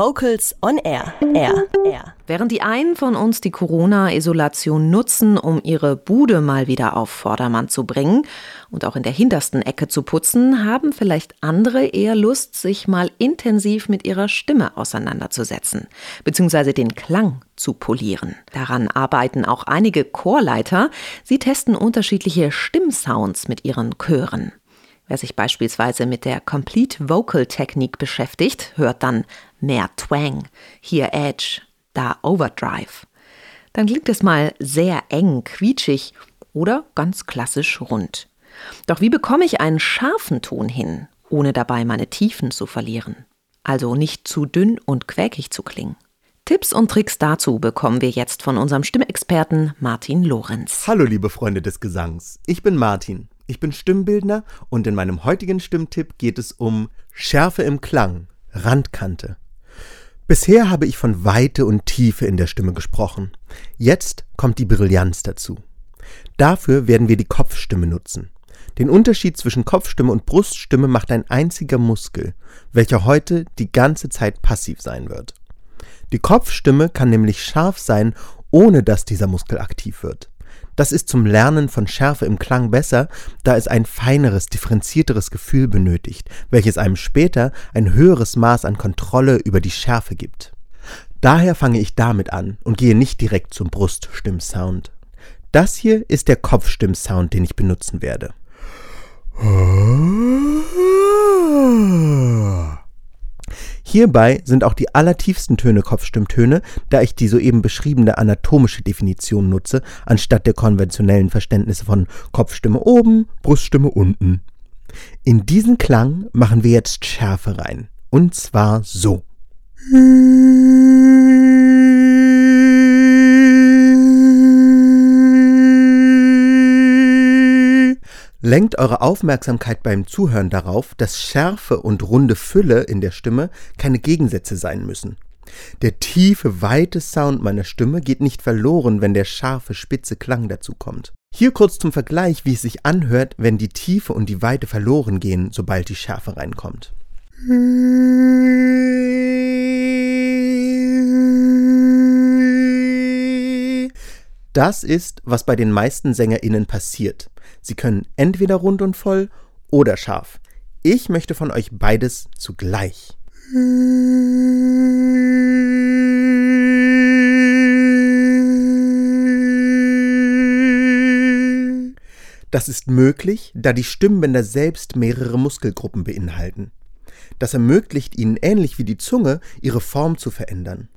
Vocals on Air. Air. Air. Während die einen von uns die Corona-Isolation nutzen, um ihre Bude mal wieder auf Vordermann zu bringen und auch in der hintersten Ecke zu putzen, haben vielleicht andere eher Lust, sich mal intensiv mit ihrer Stimme auseinanderzusetzen, beziehungsweise den Klang zu polieren. Daran arbeiten auch einige Chorleiter. Sie testen unterschiedliche Stimmsounds mit ihren Chören. Wer sich beispielsweise mit der Complete Vocal Technik beschäftigt, hört dann mehr Twang, hier Edge, da Overdrive. Dann klingt es mal sehr eng, quietschig oder ganz klassisch rund. Doch wie bekomme ich einen scharfen Ton hin, ohne dabei meine Tiefen zu verlieren? Also nicht zu dünn und quäkig zu klingen. Tipps und Tricks dazu bekommen wir jetzt von unserem Stimmexperten Martin Lorenz. Hallo liebe Freunde des Gesangs, ich bin Martin. Ich bin Stimmbildner und in meinem heutigen Stimmtipp geht es um Schärfe im Klang, Randkante. Bisher habe ich von Weite und Tiefe in der Stimme gesprochen. Jetzt kommt die Brillanz dazu. Dafür werden wir die Kopfstimme nutzen. Den Unterschied zwischen Kopfstimme und Bruststimme macht ein einziger Muskel, welcher heute die ganze Zeit passiv sein wird. Die Kopfstimme kann nämlich scharf sein, ohne dass dieser Muskel aktiv wird. Das ist zum Lernen von Schärfe im Klang besser, da es ein feineres, differenzierteres Gefühl benötigt, welches einem später ein höheres Maß an Kontrolle über die Schärfe gibt. Daher fange ich damit an und gehe nicht direkt zum Bruststimmsound. Das hier ist der Kopfstimmsound, den ich benutzen werde. Hierbei sind auch die allertiefsten Töne Kopfstimmtöne, da ich die soeben beschriebene anatomische Definition nutze, anstatt der konventionellen Verständnisse von Kopfstimme oben, Bruststimme unten. In diesen Klang machen wir jetzt Schärfe rein. Und zwar so. Lenkt eure Aufmerksamkeit beim Zuhören darauf, dass Schärfe und runde Fülle in der Stimme keine Gegensätze sein müssen. Der tiefe, weite Sound meiner Stimme geht nicht verloren, wenn der scharfe, spitze Klang dazu kommt. Hier kurz zum Vergleich, wie es sich anhört, wenn die Tiefe und die Weite verloren gehen, sobald die Schärfe reinkommt. Das ist, was bei den meisten SängerInnen passiert. Sie können entweder rund und voll oder scharf. Ich möchte von euch beides zugleich. Das ist möglich, da die Stimmbänder selbst mehrere Muskelgruppen beinhalten. Das ermöglicht ihnen ähnlich wie die Zunge, ihre Form zu verändern.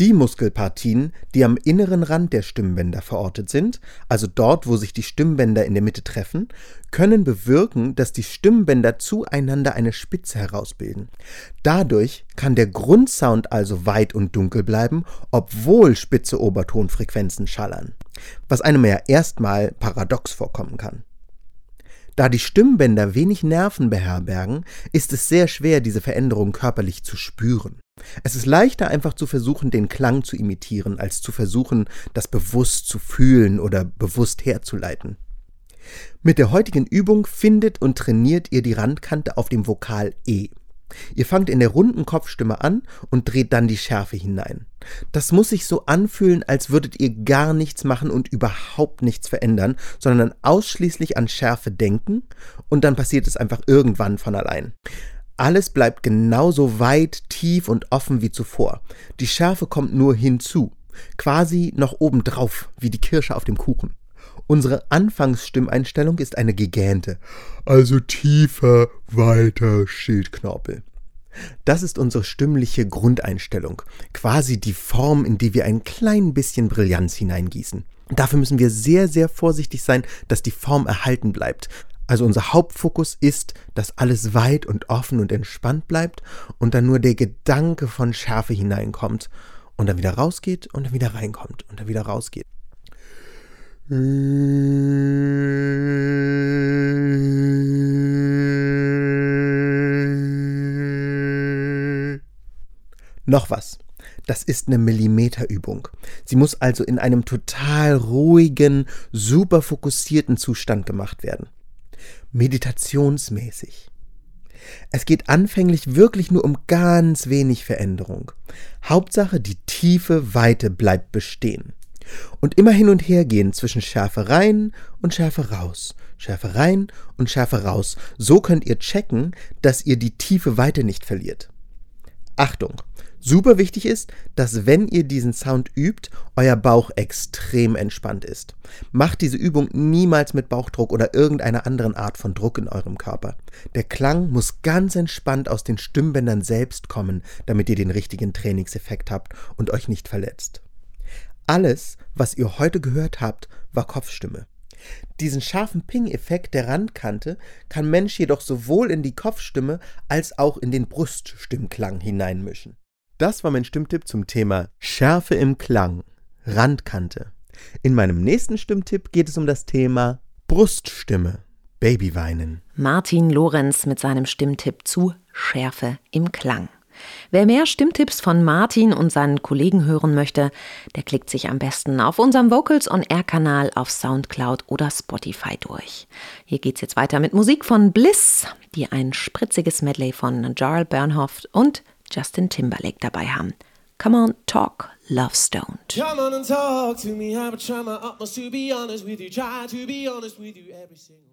Die Muskelpartien, die am inneren Rand der Stimmbänder verortet sind, also dort, wo sich die Stimmbänder in der Mitte treffen, können bewirken, dass die Stimmbänder zueinander eine Spitze herausbilden. Dadurch kann der Grundsound also weit und dunkel bleiben, obwohl spitze Obertonfrequenzen schallern, was einem ja erstmal paradox vorkommen kann. Da die Stimmbänder wenig Nerven beherbergen, ist es sehr schwer, diese Veränderung körperlich zu spüren. Es ist leichter einfach zu versuchen, den Klang zu imitieren, als zu versuchen, das bewusst zu fühlen oder bewusst herzuleiten. Mit der heutigen Übung findet und trainiert ihr die Randkante auf dem Vokal E. Ihr fangt in der runden Kopfstimme an und dreht dann die Schärfe hinein. Das muss sich so anfühlen, als würdet ihr gar nichts machen und überhaupt nichts verändern, sondern ausschließlich an Schärfe denken und dann passiert es einfach irgendwann von allein. Alles bleibt genauso weit, tief und offen wie zuvor. Die Schärfe kommt nur hinzu, quasi noch obendrauf, wie die Kirsche auf dem Kuchen. Unsere Anfangsstimmeinstellung ist eine gegähnte, also tiefer, weiter Schildknorpel. Das ist unsere stimmliche Grundeinstellung, quasi die Form, in die wir ein klein bisschen Brillanz hineingießen. Dafür müssen wir sehr, sehr vorsichtig sein, dass die Form erhalten bleibt. Also unser Hauptfokus ist, dass alles weit und offen und entspannt bleibt und dann nur der Gedanke von Schärfe hineinkommt und dann wieder rausgeht und dann wieder reinkommt und dann wieder rausgeht. Noch was. Das ist eine Millimeterübung. Sie muss also in einem total ruhigen, super fokussierten Zustand gemacht werden. Meditationsmäßig. Es geht anfänglich wirklich nur um ganz wenig Veränderung. Hauptsache, die tiefe Weite bleibt bestehen. Und immer hin und her gehen zwischen Schärfe rein und Schärfe raus, Schärfe rein und Schärfe raus. So könnt ihr checken, dass ihr die tiefe Weite nicht verliert. Achtung! Super wichtig ist, dass wenn ihr diesen Sound übt, euer Bauch extrem entspannt ist. Macht diese Übung niemals mit Bauchdruck oder irgendeiner anderen Art von Druck in eurem Körper. Der Klang muss ganz entspannt aus den Stimmbändern selbst kommen, damit ihr den richtigen Trainingseffekt habt und euch nicht verletzt. Alles, was ihr heute gehört habt, war Kopfstimme. Diesen scharfen Ping-Effekt der Randkante kann Mensch jedoch sowohl in die Kopfstimme als auch in den Bruststimmklang hineinmischen. Das war mein Stimmtipp zum Thema Schärfe im Klang, Randkante. In meinem nächsten Stimmtipp geht es um das Thema Bruststimme, Babyweinen. Martin Lorenz mit seinem Stimmtipp zu Schärfe im Klang. Wer mehr Stimmtipps von Martin und seinen Kollegen hören möchte, der klickt sich am besten auf unserem Vocals on Air Kanal auf Soundcloud oder Spotify durch. Hier geht's jetzt weiter mit Musik von Bliss, die ein spritziges Medley von Jarl Bernhoft und Justin Timberlake dabei haben. Come on, talk, Love Stoned. Come on and talk to me. I would try my utmost to be honest with you. Try to be honest with you every single